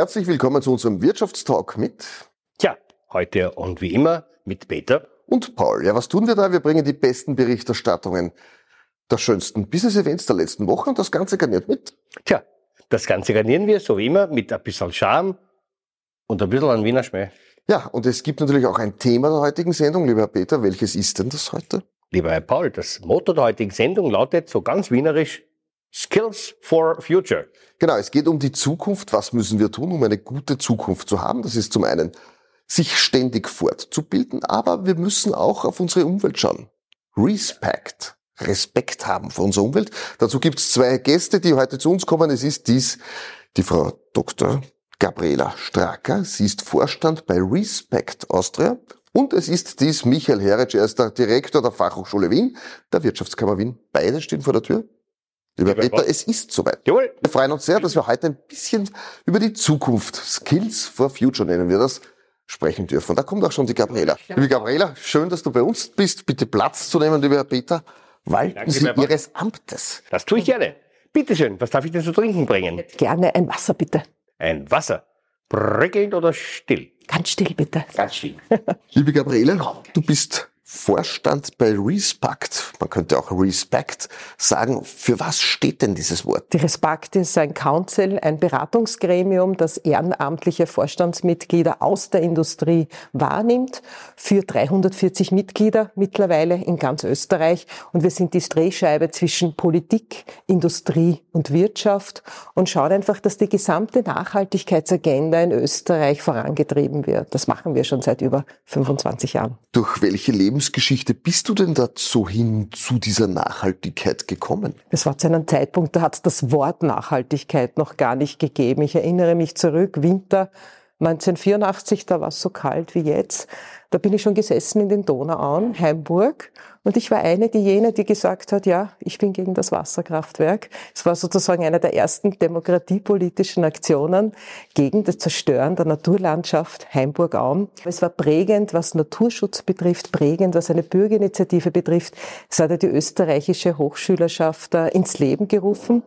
Herzlich willkommen zu unserem Wirtschaftstalk mit Tja, heute und wie immer mit Peter und Paul. Ja, was tun wir da? Wir bringen die besten Berichterstattungen der schönsten Business-Events der letzten Woche und das Ganze garniert mit. Tja, das Ganze garnieren wir, so wie immer, mit ein bisschen Charme und ein bisschen an Wiener Schmäh. Ja, und es gibt natürlich auch ein Thema der heutigen Sendung, lieber Herr Peter. Welches ist denn das heute? Lieber Herr Paul, das Motto der heutigen Sendung lautet so ganz wienerisch Skills for Future. Genau, es geht um die Zukunft. Was müssen wir tun, um eine gute Zukunft zu haben? Das ist zum einen, sich ständig fortzubilden, aber wir müssen auch auf unsere Umwelt schauen. Respect. Respekt haben vor unserer Umwelt. Dazu gibt es zwei Gäste, die heute zu uns kommen. Es ist dies die Frau Dr. Gabriela Stracker. Sie ist Vorstand bei Respect Austria. Und es ist dies Michael Heritsch. Er ist der Direktor der Fachhochschule Wien, der Wirtschaftskammer Wien. Beide stehen vor der Tür. Lieber Peter, es ist soweit. Jawohl. Wir freuen uns sehr, dass wir heute ein bisschen über die Zukunft, Skills for Future nennen wir das, sprechen dürfen. Da kommt auch schon die Gabriela. Liebe Gabriela, schön, dass du bei uns bist. Bitte Platz zu nehmen, lieber Herr Peter. Walten Danke, Sie. Ihres Amtes. Das tue ich gerne. Bitte schön, was darf ich denn zu trinken bringen? Gerne ein Wasser, bitte. Ein Wasser. Prickelnd oder still? Ganz still, bitte. Ganz still. Liebe Gabriela, du bist Vorstand bei Respect. Man könnte auch Respect sagen. Für was steht denn dieses Wort? Die Respakt ist ein Council, ein Beratungsgremium, das ehrenamtliche Vorstandsmitglieder aus der Industrie wahrnimmt, für 340 Mitglieder mittlerweile in ganz Österreich. Und wir sind die Drehscheibe zwischen Politik, Industrie und Wirtschaft und schauen einfach, dass die gesamte Nachhaltigkeitsagenda in Österreich vorangetrieben wird. Das machen wir schon seit über 25 Jahren. Durch welche Lebensgeschichte bist du denn dazu hin zu dieser Nachhaltigkeit gekommen? Es war zu einem Zeitpunkt, da hat es das Wort Nachhaltigkeit noch gar nicht gegeben. Ich erinnere mich zurück, Winter 1984, da war es so kalt wie jetzt. Da bin ich schon gesessen in den Donauauen, Heimburg, und ich war eine diejenige, die gesagt hat, ja, ich bin gegen das Wasserkraftwerk. Es war sozusagen eine der ersten demokratiepolitischen Aktionen gegen das Zerstören der Naturlandschaft Heimburg-Auen. Es war prägend, was Naturschutz betrifft, prägend, was eine Bürgerinitiative betrifft. Es hat ja die österreichische Hochschülerschaft äh, ins Leben gerufen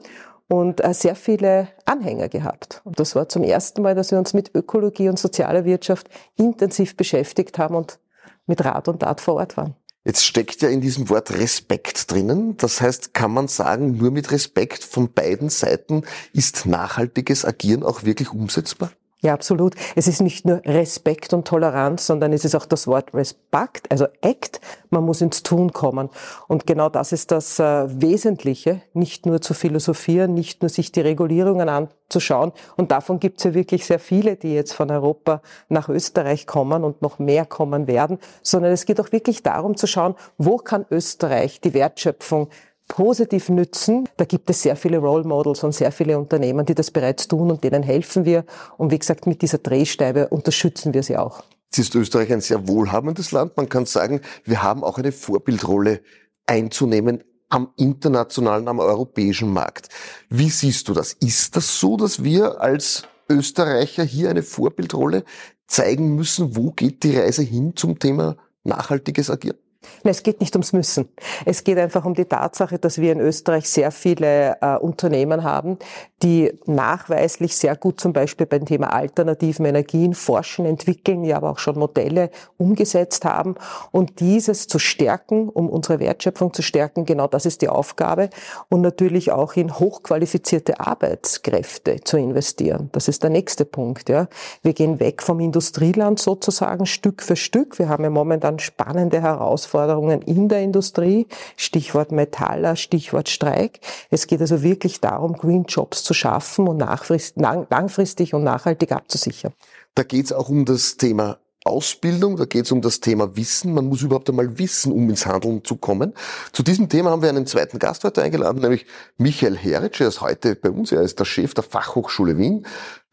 und äh, sehr viele Anhänger gehabt. Und das war zum ersten Mal, dass wir uns mit Ökologie und sozialer Wirtschaft intensiv beschäftigt haben und mit Rat und Tat vor Ort waren. Jetzt steckt ja in diesem Wort Respekt drinnen. Das heißt, kann man sagen, nur mit Respekt von beiden Seiten ist nachhaltiges Agieren auch wirklich umsetzbar? Ja, absolut. Es ist nicht nur Respekt und Toleranz, sondern es ist auch das Wort Respect, also Act. Man muss ins Tun kommen. Und genau das ist das äh, Wesentliche, nicht nur zu philosophieren, nicht nur sich die Regulierungen anzuschauen. Und davon gibt es ja wirklich sehr viele, die jetzt von Europa nach Österreich kommen und noch mehr kommen werden, sondern es geht auch wirklich darum zu schauen, wo kann Österreich die Wertschöpfung positiv nützen. Da gibt es sehr viele Role Models und sehr viele Unternehmen, die das bereits tun und denen helfen wir. Und wie gesagt, mit dieser Drehstäbe unterstützen wir sie auch. Jetzt ist Österreich ein sehr wohlhabendes Land. Man kann sagen, wir haben auch eine Vorbildrolle einzunehmen am internationalen, am europäischen Markt. Wie siehst du das? Ist das so, dass wir als Österreicher hier eine Vorbildrolle zeigen müssen? Wo geht die Reise hin zum Thema nachhaltiges Agieren? Es geht nicht ums Müssen. Es geht einfach um die Tatsache, dass wir in Österreich sehr viele äh, Unternehmen haben, die nachweislich sehr gut zum Beispiel beim Thema alternativen Energien forschen, entwickeln, ja aber auch schon Modelle umgesetzt haben. Und dieses zu stärken, um unsere Wertschöpfung zu stärken, genau das ist die Aufgabe. Und natürlich auch in hochqualifizierte Arbeitskräfte zu investieren. Das ist der nächste Punkt. Ja. Wir gehen weg vom Industrieland sozusagen Stück für Stück. Wir haben ja momentan spannende Herausforderungen Herausforderungen in der Industrie, Stichwort Metaller, Stichwort Streik. Es geht also wirklich darum, Green Jobs zu schaffen und langfristig und nachhaltig abzusichern. Da geht es auch um das Thema Ausbildung, da geht es um das Thema Wissen. Man muss überhaupt einmal wissen, um ins Handeln zu kommen. Zu diesem Thema haben wir einen zweiten Gast heute eingeladen, nämlich Michael Heritsch. Er ist heute bei uns. Er ist der Chef der Fachhochschule Wien,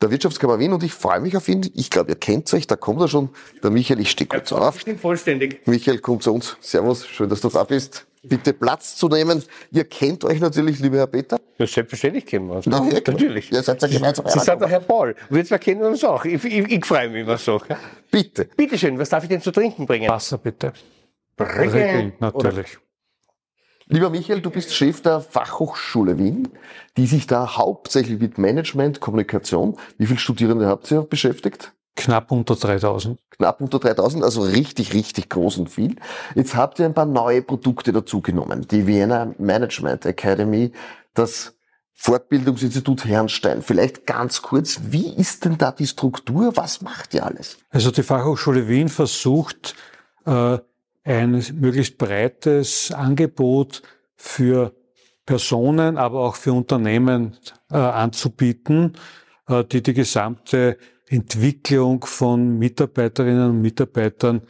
der Wirtschaftskammer Wien und ich freue mich auf ihn. Ich glaube, ihr kennt euch, da kommt er schon. Der Michael, ich stehe kurz auf. Bestimmt vollständig. Michael, komm zu uns. Servus, schön, dass du da bist. Bitte Platz zu nehmen. Ihr kennt euch natürlich, lieber Herr Peter. Ja, selbstverständlich kennen wir uns. Na, ja, Natürlich. Ihr seid ja gemeinsam. Sie sind der Herr Paul. Und jetzt wir kennen uns auch. Ich, ich, ich freue mich immer so. Bitte. Bitte schön, was darf ich denn zu trinken bringen? Wasser bitte. Prickelnd Prickelnd, oder- natürlich. Lieber Michael, du bist Chef der Fachhochschule Wien, die sich da hauptsächlich mit Management, Kommunikation, wie viele Studierende habt ihr beschäftigt? Knapp unter 3000. Knapp unter 3000, also richtig, richtig groß und viel. Jetzt habt ihr ein paar neue Produkte dazugenommen. Die Vienna Management Academy, das Fortbildungsinstitut Herrnstein. Vielleicht ganz kurz, wie ist denn da die Struktur? Was macht ihr alles? Also die Fachhochschule Wien versucht, äh, ein möglichst breites Angebot für Personen, aber auch für Unternehmen äh, anzubieten, äh, die die gesamte Entwicklung von Mitarbeiterinnen und Mitarbeitern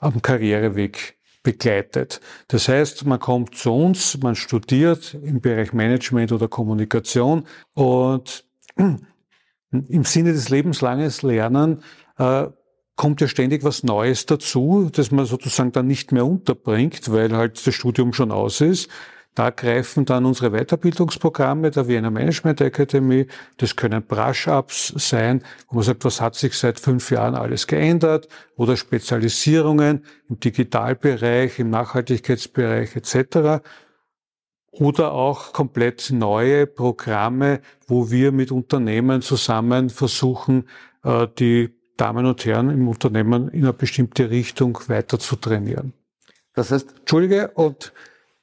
am Karriereweg begleitet. Das heißt, man kommt zu uns, man studiert im Bereich Management oder Kommunikation und im Sinne des lebenslanges Lernen äh, kommt ja ständig was Neues dazu, das man sozusagen dann nicht mehr unterbringt, weil halt das Studium schon aus ist. Da greifen dann unsere Weiterbildungsprogramme der Vienna Management Academy. Das können Brush-Ups sein, wo man sagt, was hat sich seit fünf Jahren alles geändert oder Spezialisierungen im Digitalbereich, im Nachhaltigkeitsbereich etc. Oder auch komplett neue Programme, wo wir mit Unternehmen zusammen versuchen, äh, die Damen und Herren im Unternehmen in eine bestimmte Richtung weiter zu trainieren. Das heißt, Entschuldige, und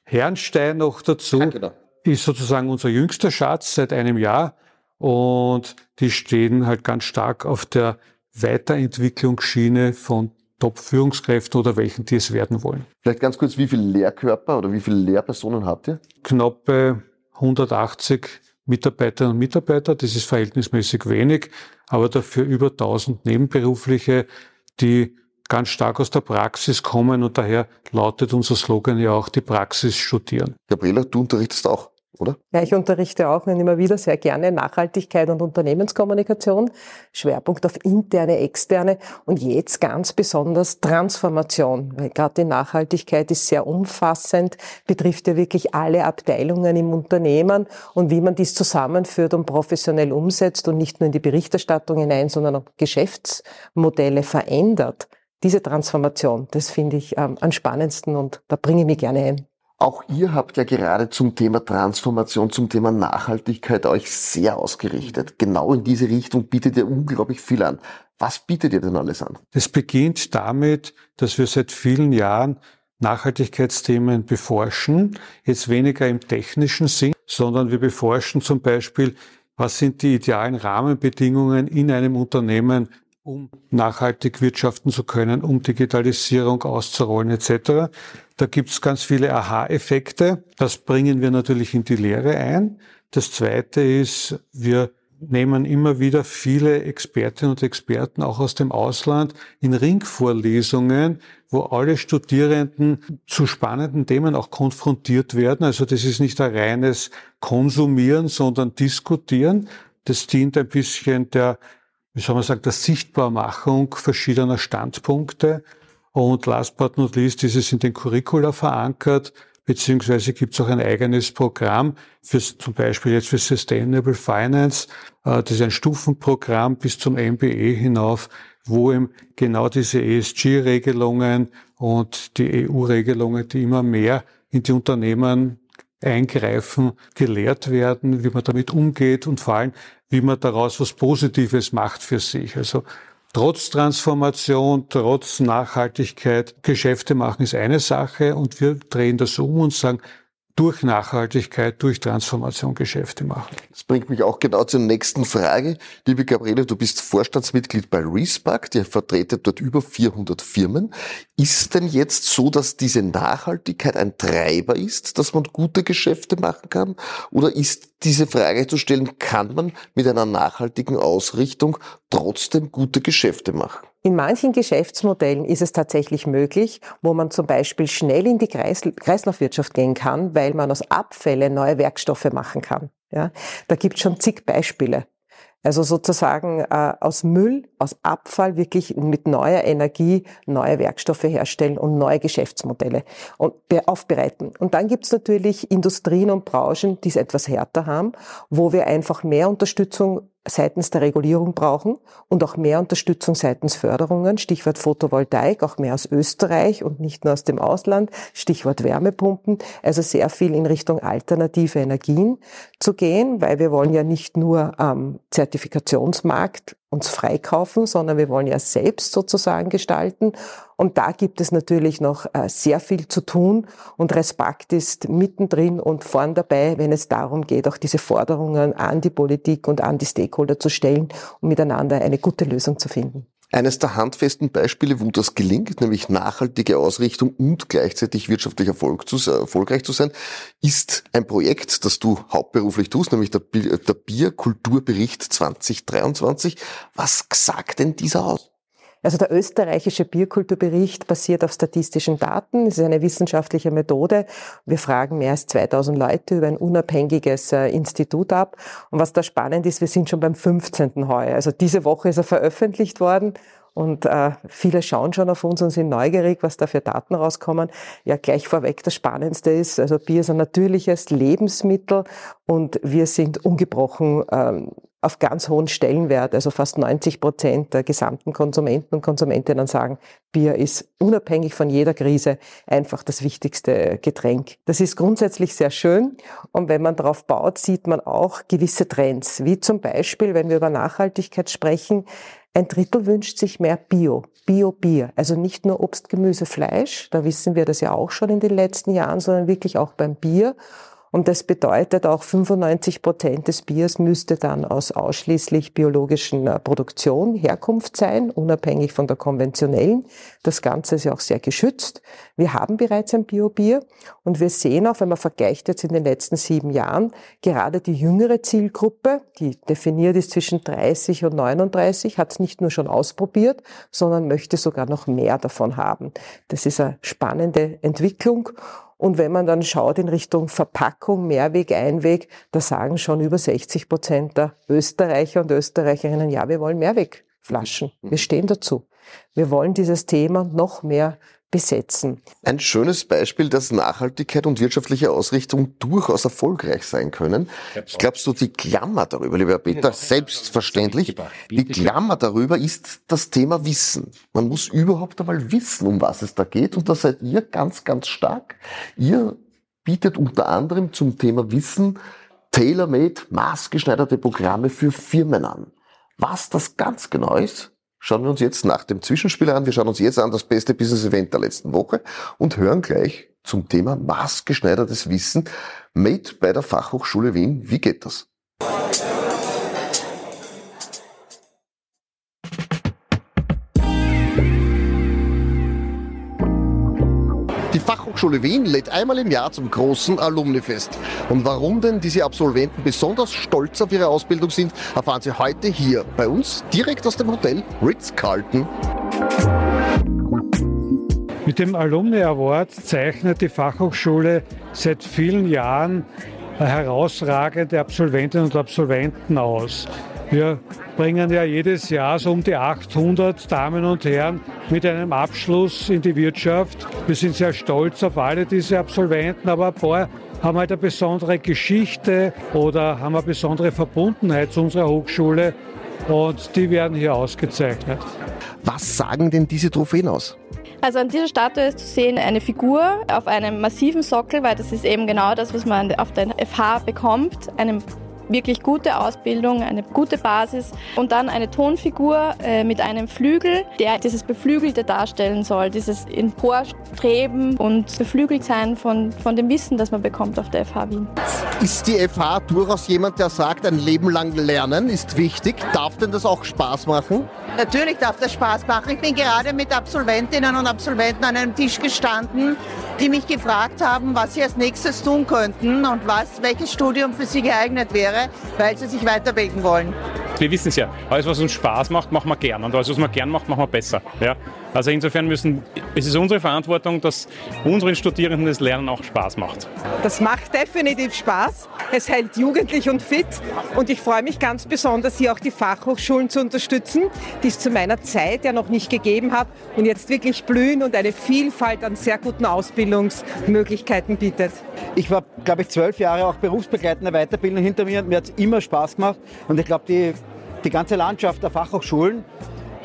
Herrenstein noch dazu ja, genau. ist sozusagen unser jüngster Schatz seit einem Jahr und die stehen halt ganz stark auf der Weiterentwicklungsschiene von Top-Führungskräften oder welchen, die es werden wollen. Vielleicht ganz kurz, wie viele Lehrkörper oder wie viele Lehrpersonen habt ihr? Knappe 180 Mitarbeiterinnen und Mitarbeiter, das ist verhältnismäßig wenig, aber dafür über 1000 Nebenberufliche, die ganz stark aus der Praxis kommen und daher lautet unser Slogan ja auch die Praxis studieren. Gabriela, du unterrichtest auch, oder? Ja, ich unterrichte auch und immer wieder sehr gerne Nachhaltigkeit und Unternehmenskommunikation, Schwerpunkt auf interne, externe und jetzt ganz besonders Transformation, weil gerade die Nachhaltigkeit ist sehr umfassend, betrifft ja wirklich alle Abteilungen im Unternehmen und wie man dies zusammenführt und professionell umsetzt und nicht nur in die Berichterstattung hinein, sondern auch Geschäftsmodelle verändert diese Transformation, das finde ich ähm, am spannendsten und da bringe ich mich gerne ein. Auch ihr habt ja gerade zum Thema Transformation, zum Thema Nachhaltigkeit euch sehr ausgerichtet. Genau in diese Richtung bietet ihr unglaublich viel an. Was bietet ihr denn alles an? Es beginnt damit, dass wir seit vielen Jahren Nachhaltigkeitsthemen beforschen. Jetzt weniger im technischen Sinn, sondern wir beforschen zum Beispiel, was sind die idealen Rahmenbedingungen in einem Unternehmen um nachhaltig wirtschaften zu können, um Digitalisierung auszurollen etc. Da gibt's ganz viele Aha-Effekte. Das bringen wir natürlich in die Lehre ein. Das Zweite ist, wir nehmen immer wieder viele Expertinnen und Experten auch aus dem Ausland in Ringvorlesungen, wo alle Studierenden zu spannenden Themen auch konfrontiert werden. Also das ist nicht ein reines Konsumieren, sondern Diskutieren. Das dient ein bisschen der wie soll man sagen, der Sichtbarmachung verschiedener Standpunkte. Und last but not least ist es in den Curricula verankert, beziehungsweise gibt es auch ein eigenes Programm für zum Beispiel jetzt für Sustainable Finance. Äh, das ist ein Stufenprogramm bis zum MBE hinauf, wo eben genau diese ESG-Regelungen und die EU-Regelungen, die immer mehr in die Unternehmen eingreifen, gelehrt werden, wie man damit umgeht und vor allem, wie man daraus was Positives macht für sich. Also trotz Transformation, trotz Nachhaltigkeit, Geschäfte machen ist eine Sache und wir drehen das um und sagen, durch Nachhaltigkeit, durch Transformation Geschäfte machen. Das bringt mich auch genau zur nächsten Frage. Liebe Gabriele, du bist Vorstandsmitglied bei Respark, ihr vertretet dort über 400 Firmen. Ist denn jetzt so, dass diese Nachhaltigkeit ein Treiber ist, dass man gute Geschäfte machen kann? Oder ist diese Frage zu stellen, kann man mit einer nachhaltigen Ausrichtung trotzdem gute Geschäfte machen? In manchen Geschäftsmodellen ist es tatsächlich möglich, wo man zum Beispiel schnell in die Kreislaufwirtschaft gehen kann, weil man aus Abfällen neue Werkstoffe machen kann. Ja, da gibt es schon zig Beispiele. Also sozusagen äh, aus Müll, aus Abfall wirklich mit neuer Energie neue Werkstoffe herstellen und neue Geschäftsmodelle und aufbereiten. Und dann gibt es natürlich Industrien und Branchen, die es etwas härter haben, wo wir einfach mehr Unterstützung seitens der Regulierung brauchen und auch mehr Unterstützung seitens Förderungen, Stichwort Photovoltaik, auch mehr aus Österreich und nicht nur aus dem Ausland, Stichwort Wärmepumpen, also sehr viel in Richtung alternative Energien zu gehen, weil wir wollen ja nicht nur am Zertifikationsmarkt uns freikaufen, sondern wir wollen ja selbst sozusagen gestalten. Und da gibt es natürlich noch äh, sehr viel zu tun und Respekt ist mittendrin und vorn dabei, wenn es darum geht, auch diese Forderungen an die Politik und an die Stakeholder zu stellen, um miteinander eine gute Lösung zu finden. Eines der handfesten Beispiele, wo das gelingt, nämlich nachhaltige Ausrichtung und gleichzeitig wirtschaftlich Erfolg zu, erfolgreich zu sein, ist ein Projekt, das du hauptberuflich tust, nämlich der, der Bierkulturbericht 2023. Was sagt denn dieser aus? Also der österreichische Bierkulturbericht basiert auf statistischen Daten. Es ist eine wissenschaftliche Methode. Wir fragen mehr als 2000 Leute über ein unabhängiges äh, Institut ab. Und was da spannend ist, wir sind schon beim 15. heuer. Also diese Woche ist er veröffentlicht worden. Und äh, viele schauen schon auf uns und sind neugierig, was da für Daten rauskommen. Ja, gleich vorweg, das Spannendste ist, also Bier ist ein natürliches Lebensmittel und wir sind ungebrochen ähm, auf ganz hohen Stellenwert, also fast 90 Prozent der gesamten Konsumenten und Konsumentinnen sagen, Bier ist unabhängig von jeder Krise einfach das wichtigste Getränk. Das ist grundsätzlich sehr schön und wenn man darauf baut, sieht man auch gewisse Trends, wie zum Beispiel, wenn wir über Nachhaltigkeit sprechen, ein Drittel wünscht sich mehr Bio, Bio-Bier. Also nicht nur Obst, Gemüse, Fleisch, da wissen wir das ja auch schon in den letzten Jahren, sondern wirklich auch beim Bier. Und das bedeutet auch 95 Prozent des Biers müsste dann aus ausschließlich biologischen äh, Produktion, Herkunft sein, unabhängig von der konventionellen. Das Ganze ist ja auch sehr geschützt. Wir haben bereits ein Biobier und wir sehen auch, wenn man vergleicht jetzt in den letzten sieben Jahren, gerade die jüngere Zielgruppe, die definiert ist zwischen 30 und 39, hat es nicht nur schon ausprobiert, sondern möchte sogar noch mehr davon haben. Das ist eine spannende Entwicklung und wenn man dann schaut in Richtung Verpackung, Mehrweg, Einweg, da sagen schon über 60 Prozent der Österreicher und Österreicherinnen, ja, wir wollen Mehrwegflaschen. Wir mhm. stehen dazu. Wir wollen dieses Thema noch mehr besetzen. Ein schönes Beispiel, dass Nachhaltigkeit und wirtschaftliche Ausrichtung durchaus erfolgreich sein können. Ich glaube, so die Klammer darüber, lieber Peter, selbstverständlich, die Klammer darüber ist das Thema Wissen. Man muss überhaupt einmal wissen, um was es da geht und da seid ihr ganz, ganz stark. Ihr bietet unter anderem zum Thema Wissen tailor-made, maßgeschneiderte Programme für Firmen an. Was das ganz genau ist, schauen wir uns jetzt nach dem Zwischenspiel an. Wir schauen uns jetzt an das beste Business-Event der letzten Woche und hören gleich zum Thema maßgeschneidertes Wissen made bei der Fachhochschule Wien. Wie geht das? Fachhochschule Wien lädt einmal im Jahr zum großen Alumni-Fest. Und warum denn diese Absolventen besonders stolz auf ihre Ausbildung sind, erfahren Sie heute hier bei uns direkt aus dem Hotel Ritz-Carlton. Mit dem Alumni Award zeichnet die Fachhochschule seit vielen Jahren herausragende Absolventinnen und Absolventen aus. Wir bringen ja jedes Jahr so um die 800 Damen und Herren mit einem Abschluss in die Wirtschaft. Wir sind sehr stolz auf alle diese Absolventen, aber ein paar haben halt eine besondere Geschichte oder haben eine besondere Verbundenheit zu unserer Hochschule und die werden hier ausgezeichnet. Was sagen denn diese Trophäen aus? Also an dieser Statue ist zu sehen eine Figur auf einem massiven Sockel, weil das ist eben genau das, was man auf der FH bekommt, einem wirklich gute Ausbildung, eine gute Basis und dann eine Tonfigur äh, mit einem Flügel, der dieses Beflügelte darstellen soll, dieses Emporstreben und beflügelt sein von, von dem Wissen, das man bekommt auf der FH Wien. Ist die FH durchaus jemand, der sagt, ein Leben lang lernen ist wichtig? Darf denn das auch Spaß machen? Natürlich darf das Spaß machen. Ich bin gerade mit Absolventinnen und Absolventen an einem Tisch gestanden, die mich gefragt haben, was sie als nächstes tun könnten und was, welches Studium für sie geeignet wäre, weil sie sich weiterbilden wollen. Wir wissen es ja, alles was uns Spaß macht, machen wir gern und alles was man gern macht, machen wir besser. Ja? Also insofern müssen, es ist unsere Verantwortung, dass unseren Studierenden das Lernen auch Spaß macht. Das macht definitiv Spaß. Es hält jugendlich und fit und ich freue mich ganz besonders, hier auch die Fachhochschulen zu unterstützen, die es zu meiner Zeit ja noch nicht gegeben hat und jetzt wirklich blühen und eine Vielfalt an sehr guten Ausbildungsmöglichkeiten bietet. Ich war, glaube ich, zwölf Jahre auch berufsbegleitende Weiterbildung hinter mir. Mir hat es immer Spaß gemacht und ich glaube, die die ganze Landschaft der Fachhochschulen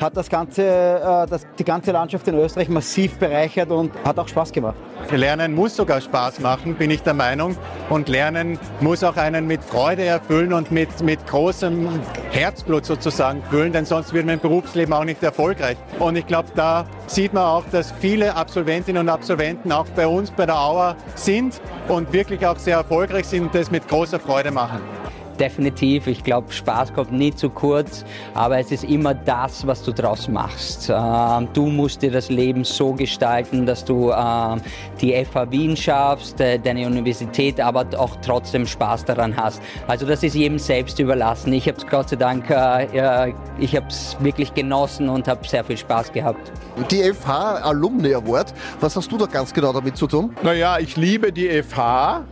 hat das ganze, äh, das, die ganze Landschaft in Österreich massiv bereichert und hat auch Spaß gemacht. Lernen muss sogar Spaß machen, bin ich der Meinung. Und Lernen muss auch einen mit Freude erfüllen und mit, mit großem Herzblut sozusagen füllen, denn sonst wird man im Berufsleben auch nicht erfolgreich. Und ich glaube, da sieht man auch, dass viele Absolventinnen und Absolventen auch bei uns bei der Auer sind und wirklich auch sehr erfolgreich sind und das mit großer Freude machen definitiv. Ich glaube, Spaß kommt nie zu kurz, aber es ist immer das, was du draus machst. Ähm, du musst dir das Leben so gestalten, dass du ähm, die FH Wien schaffst, äh, deine Universität, aber auch trotzdem Spaß daran hast. Also das ist jedem selbst überlassen. Ich habe es Gott sei Dank, äh, ich habe es wirklich genossen und habe sehr viel Spaß gehabt. Die FH Alumni Award, was hast du da ganz genau damit zu tun? Naja, ich liebe die FH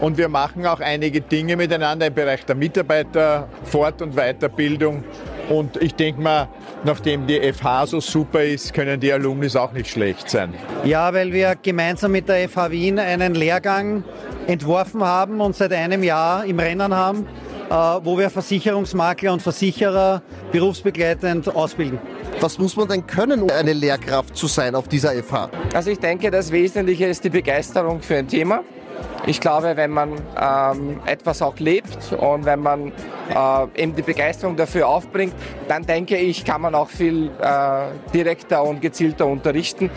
und wir machen auch einige Dinge miteinander im Bereich der Mitarbeiter, Fort- und Weiterbildung. Und ich denke mal, nachdem die FH so super ist, können die Alumnis auch nicht schlecht sein. Ja, weil wir gemeinsam mit der FH Wien einen Lehrgang entworfen haben und seit einem Jahr im Rennen haben, äh, wo wir Versicherungsmakler und Versicherer berufsbegleitend ausbilden. Was muss man denn können, um eine Lehrkraft zu sein auf dieser FH? Also ich denke, das Wesentliche ist die Begeisterung für ein Thema. Ich glaube, wenn man ähm, etwas auch lebt und wenn man äh, eben die Begeisterung dafür aufbringt, dann denke ich, kann man auch viel äh, direkter und gezielter unterrichten.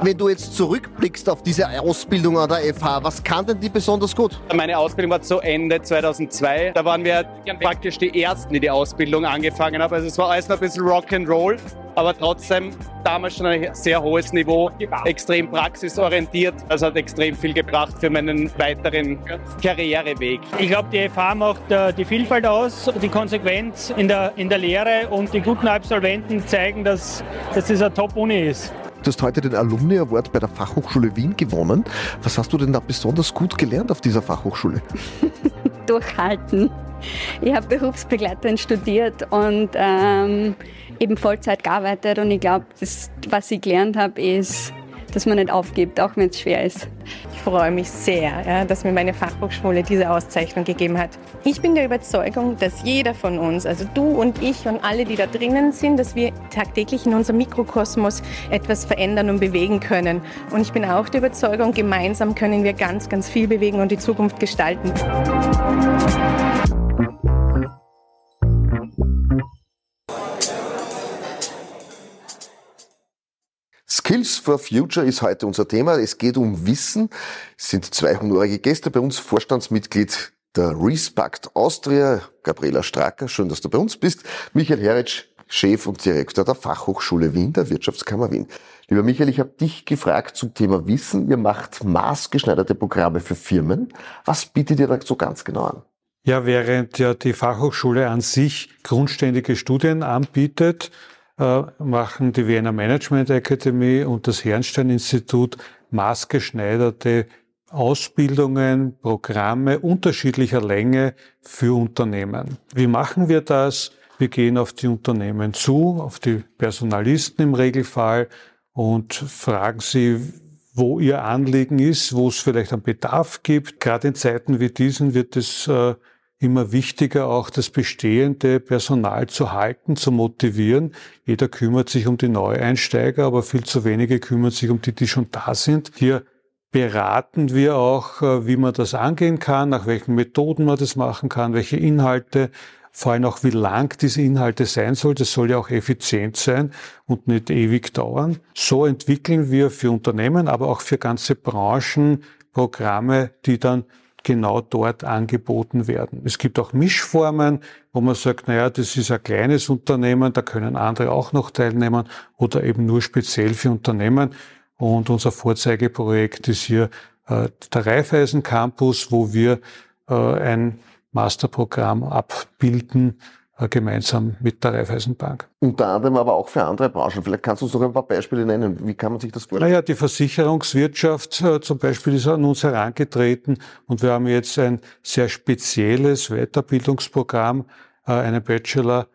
Wenn du jetzt zurückblickst auf diese Ausbildung an der FH, was kann denn die besonders gut? Meine Ausbildung war zu Ende 2002. Da waren wir praktisch die Ersten, die die Ausbildung angefangen haben. Also es war alles noch ein bisschen Rock'n'Roll, aber trotzdem damals schon ein sehr hohes Niveau, extrem praxisorientiert. Das hat extrem viel gebracht für meinen weiteren Karriereweg. Ich glaube, die FH macht äh, die Vielfalt aus, die Konsequenz in der, in der Lehre und die guten Absolventen zeigen, dass, dass das eine Top-Uni ist. Du hast heute den Alumni Award bei der Fachhochschule Wien gewonnen. Was hast du denn da besonders gut gelernt auf dieser Fachhochschule? Durchhalten. Ich habe Berufsbegleiterin studiert und ähm, eben Vollzeit gearbeitet und ich glaube, was ich gelernt habe, ist dass man nicht aufgibt, auch wenn es schwer ist. Ich freue mich sehr, ja, dass mir meine Fachhochschule diese Auszeichnung gegeben hat. Ich bin der Überzeugung, dass jeder von uns, also du und ich und alle, die da drinnen sind, dass wir tagtäglich in unserem Mikrokosmos etwas verändern und bewegen können. Und ich bin auch der Überzeugung, gemeinsam können wir ganz, ganz viel bewegen und die Zukunft gestalten. Skills for Future ist heute unser Thema. Es geht um Wissen. Es sind zwei honorige Gäste bei uns, Vorstandsmitglied der Respect Austria, Gabriela Stracker, schön, dass du bei uns bist, Michael Heritsch, Chef und Direktor der Fachhochschule Wien, der Wirtschaftskammer Wien. Lieber Michael, ich habe dich gefragt zum Thema Wissen. Ihr macht maßgeschneiderte Programme für Firmen. Was bietet ihr da so ganz genau an? Ja, während ja die Fachhochschule an sich grundständige Studien anbietet, machen die Vienna Management Academy und das Herrenstein Institut maßgeschneiderte Ausbildungen, Programme unterschiedlicher Länge für Unternehmen. Wie machen wir das? Wir gehen auf die Unternehmen zu, auf die Personalisten im Regelfall und fragen sie, wo ihr Anliegen ist, wo es vielleicht einen Bedarf gibt. Gerade in Zeiten wie diesen wird es äh, immer wichtiger, auch das bestehende Personal zu halten, zu motivieren. Jeder kümmert sich um die Neueinsteiger, aber viel zu wenige kümmern sich um die, die schon da sind. Hier beraten wir auch, äh, wie man das angehen kann, nach welchen Methoden man das machen kann, welche Inhalte, vor allem auch wie lang diese Inhalte sein soll. Das soll ja auch effizient sein und nicht ewig dauern. So entwickeln wir für Unternehmen, aber auch für ganze Branchen Programme, die dann genau dort angeboten werden. Es gibt auch Mischformen, wo man sagt, naja, das ist ein kleines Unternehmen, da können andere auch noch teilnehmen oder eben nur speziell für Unternehmen. Und unser Vorzeigeprojekt ist hier äh, der Raiffeisen Campus, wo wir äh, ein Masterprogramm abbilden, gemeinsam mit der Raiffeisenbank. Unter anderem aber auch für andere Branchen. Vielleicht kannst du uns noch ein paar Beispiele nennen. Wie kann man sich das vorstellen? Naja, die Versicherungswirtschaft äh, zum Beispiel ist an uns herangetreten und wir haben jetzt ein sehr spezielles Weiterbildungsprogramm, äh, einen Bachelor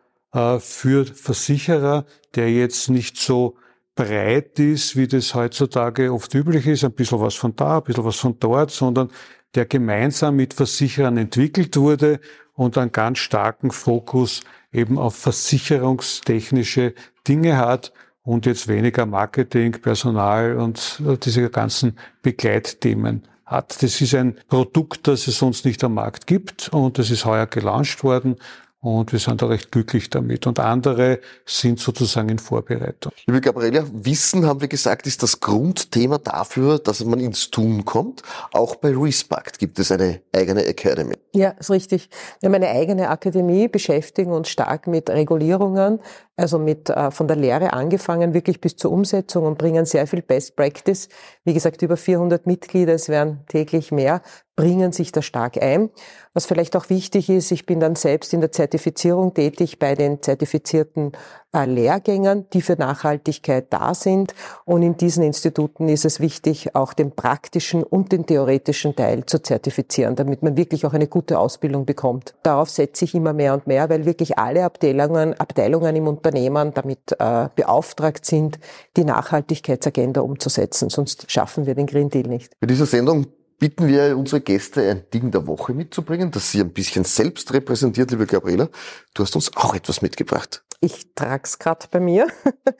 für Versicherer, der jetzt nicht so breit ist, wie das heutzutage oft üblich ist, ein bisschen was von da, ein bisschen was von dort, sondern der gemeinsam mit Versicherern entwickelt wurde und einen ganz starken Fokus eben auf versicherungstechnische Dinge hat und jetzt weniger Marketing, Personal und diese ganzen Begleitthemen hat. Das ist ein Produkt, das es sonst nicht am Markt gibt und es ist heuer gelauncht worden und wir sind da recht glücklich damit. Und andere sind sozusagen in Vorbereitung. Liebe Gabriela, Wissen, haben wir gesagt, ist das Grundthema dafür, dass man ins Tun kommt. Auch bei Respact gibt es eine eigene Academy. Ja, ist richtig. Wir haben eine eigene Akademie, beschäftigen uns stark mit Regulierungen, also mit äh, von der Lehre angefangen wirklich bis zur Umsetzung und bringen sehr viel Best Practice. Wie gesagt, über 400 Mitglieder, es werden täglich mehr, bringen sich da stark ein. Was vielleicht auch wichtig ist, ich bin dann selbst in der Zertifizierung tätig bei den zertifizierten äh, Lehrgängern, die für Nachhaltigkeit da sind. Und in diesen Instituten ist es wichtig, auch den praktischen und den theoretischen Teil zu zertifizieren, damit man wirklich auch eine gute Ausbildung bekommt. Darauf setze ich immer mehr und mehr, weil wirklich alle Abteilungen, Abteilungen im Unternehmen damit äh, beauftragt sind, die Nachhaltigkeitsagenda umzusetzen. Sonst schaffen wir den Green Deal nicht. Bei dieser Sendung bitten wir unsere Gäste, ein Ding der Woche mitzubringen, das sie ein bisschen selbst repräsentiert, liebe Gabriela. Du hast uns auch etwas mitgebracht. Ich trag's gerade bei mir.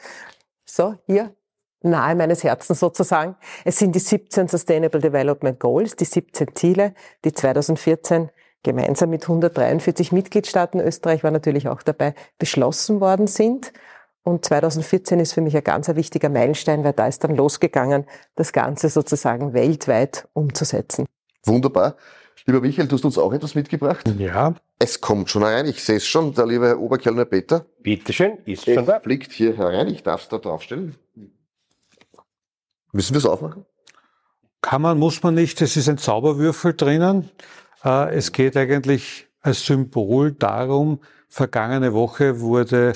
so, hier, nahe meines Herzens sozusagen. Es sind die 17 Sustainable Development Goals, die 17 Ziele, die 2014 gemeinsam mit 143 Mitgliedstaaten, Österreich war natürlich auch dabei, beschlossen worden sind. Und 2014 ist für mich ein ganz wichtiger Meilenstein, weil da ist dann losgegangen, das Ganze sozusagen weltweit umzusetzen. Wunderbar. Lieber Michael, du hast uns auch etwas mitgebracht? Ja. Es kommt schon herein. Ich sehe es schon, der liebe Oberkellner Peter. Bitteschön, ist es schon da. fliegt hier herein. Ich darf es da draufstellen. Müssen wir es aufmachen? Kann man, muss man nicht. Es ist ein Zauberwürfel drinnen. Äh, es geht eigentlich als Symbol darum, vergangene Woche wurde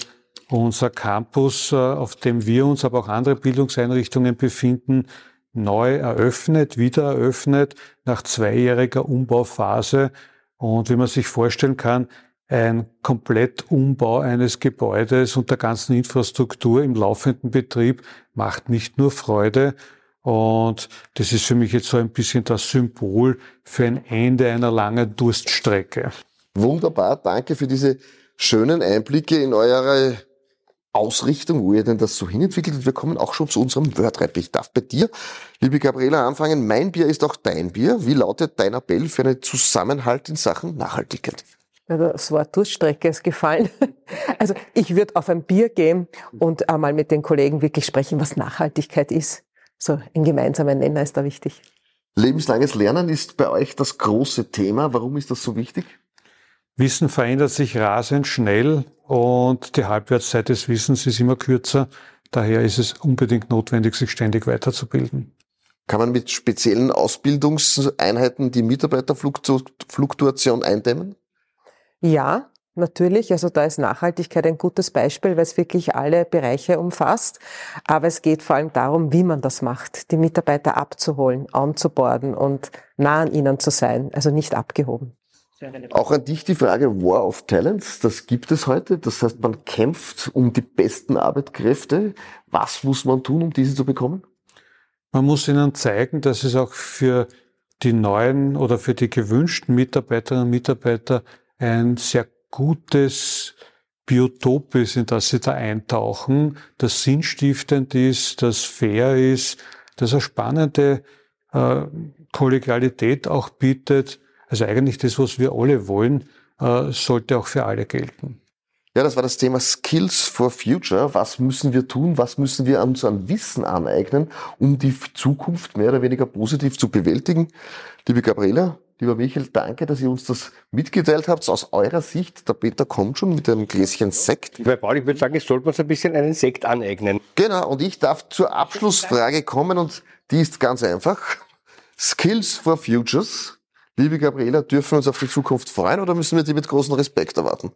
unser Campus, äh, auf dem wir uns, aber auch andere Bildungseinrichtungen befinden, neu eröffnet, wieder eröffnet, nach zweijähriger Umbauphase. Und wie man sich vorstellen kann, ein Komplettumbau eines Gebäudes und der ganzen Infrastruktur im laufenden Betrieb macht nicht nur Freude. Und das ist für mich jetzt so ein bisschen das Symbol für ein Ende einer langen Durststrecke. Wunderbar, danke für diese schönen Einblicke in eure Ausrichtung, wo ihr denn das so hinentwickelt. Und wir kommen auch schon zu unserem Wörtrap. Ich darf bei dir, liebe Gabriela, anfangen. Mein Bier ist auch dein Bier. Wie lautet dein Appell für einen Zusammenhalt in Sachen Nachhaltigkeit? Das Wort Durststrecke ist gefallen. Also ich würde auf ein Bier gehen und einmal mit den Kollegen wirklich sprechen, was Nachhaltigkeit ist. So ein gemeinsamer Nenner ist da wichtig. Lebenslanges Lernen ist bei euch das große Thema. Warum ist das so wichtig? Wissen verändert sich rasend schnell und die Halbwertszeit des Wissens ist immer kürzer. Daher ist es unbedingt notwendig, sich ständig weiterzubilden. Kann man mit speziellen Ausbildungseinheiten die Mitarbeiterfluktuation eindämmen? Ja, Natürlich, also da ist Nachhaltigkeit ein gutes Beispiel, weil es wirklich alle Bereiche umfasst. Aber es geht vor allem darum, wie man das macht, die Mitarbeiter abzuholen, anzuborden und nah an ihnen zu sein, also nicht abgehoben. Auch an dich die Frage War of Talents, das gibt es heute. Das heißt, man kämpft um die besten Arbeitskräfte. Was muss man tun, um diese zu bekommen? Man muss ihnen zeigen, dass es auch für die neuen oder für die gewünschten Mitarbeiterinnen und Mitarbeiter ein sehr gutes Biotop ist, in das sie da eintauchen, das sinnstiftend ist, das fair ist, das eine spannende äh, Kollegialität auch bietet also eigentlich das, was wir alle wollen, äh, sollte auch für alle gelten. Ja, das war das Thema Skills for Future. Was müssen wir tun? Was müssen wir uns an Wissen aneignen, um die Zukunft mehr oder weniger positiv zu bewältigen? Liebe Gabriela, lieber Michael, danke, dass ihr uns das mitgeteilt habt. Aus eurer Sicht, der Peter kommt schon mit einem Gläschen Sekt. Bei Paul, ich würde sagen, es sollte uns ein bisschen einen Sekt aneignen. Genau, und ich darf zur Abschlussfrage kommen und die ist ganz einfach. Skills for Futures. Liebe Gabriela, dürfen wir uns auf die Zukunft freuen oder müssen wir die mit großem Respekt erwarten?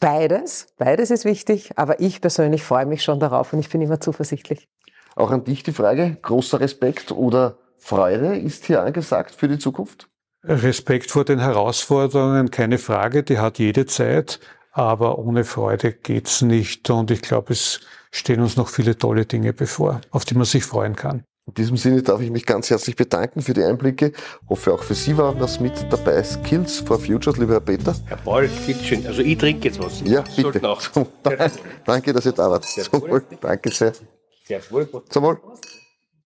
Beides, beides ist wichtig, aber ich persönlich freue mich schon darauf und ich bin immer zuversichtlich. Auch an dich die Frage, großer Respekt oder Freude ist hier angesagt für die Zukunft? Respekt vor den Herausforderungen, keine Frage, die hat jede Zeit, aber ohne Freude geht's nicht und ich glaube, es stehen uns noch viele tolle Dinge bevor, auf die man sich freuen kann. In diesem Sinne darf ich mich ganz herzlich bedanken für die Einblicke. Hoffe auch für Sie war was mit dabei. Skills for Futures, lieber Herr Peter. Herr Paul, bitteschön. Also ich trinke jetzt was. Ja, bitte. Danke, dass ihr da wart. Zum Wohl. Danke sehr. Sehr wohl. Zum Wohl.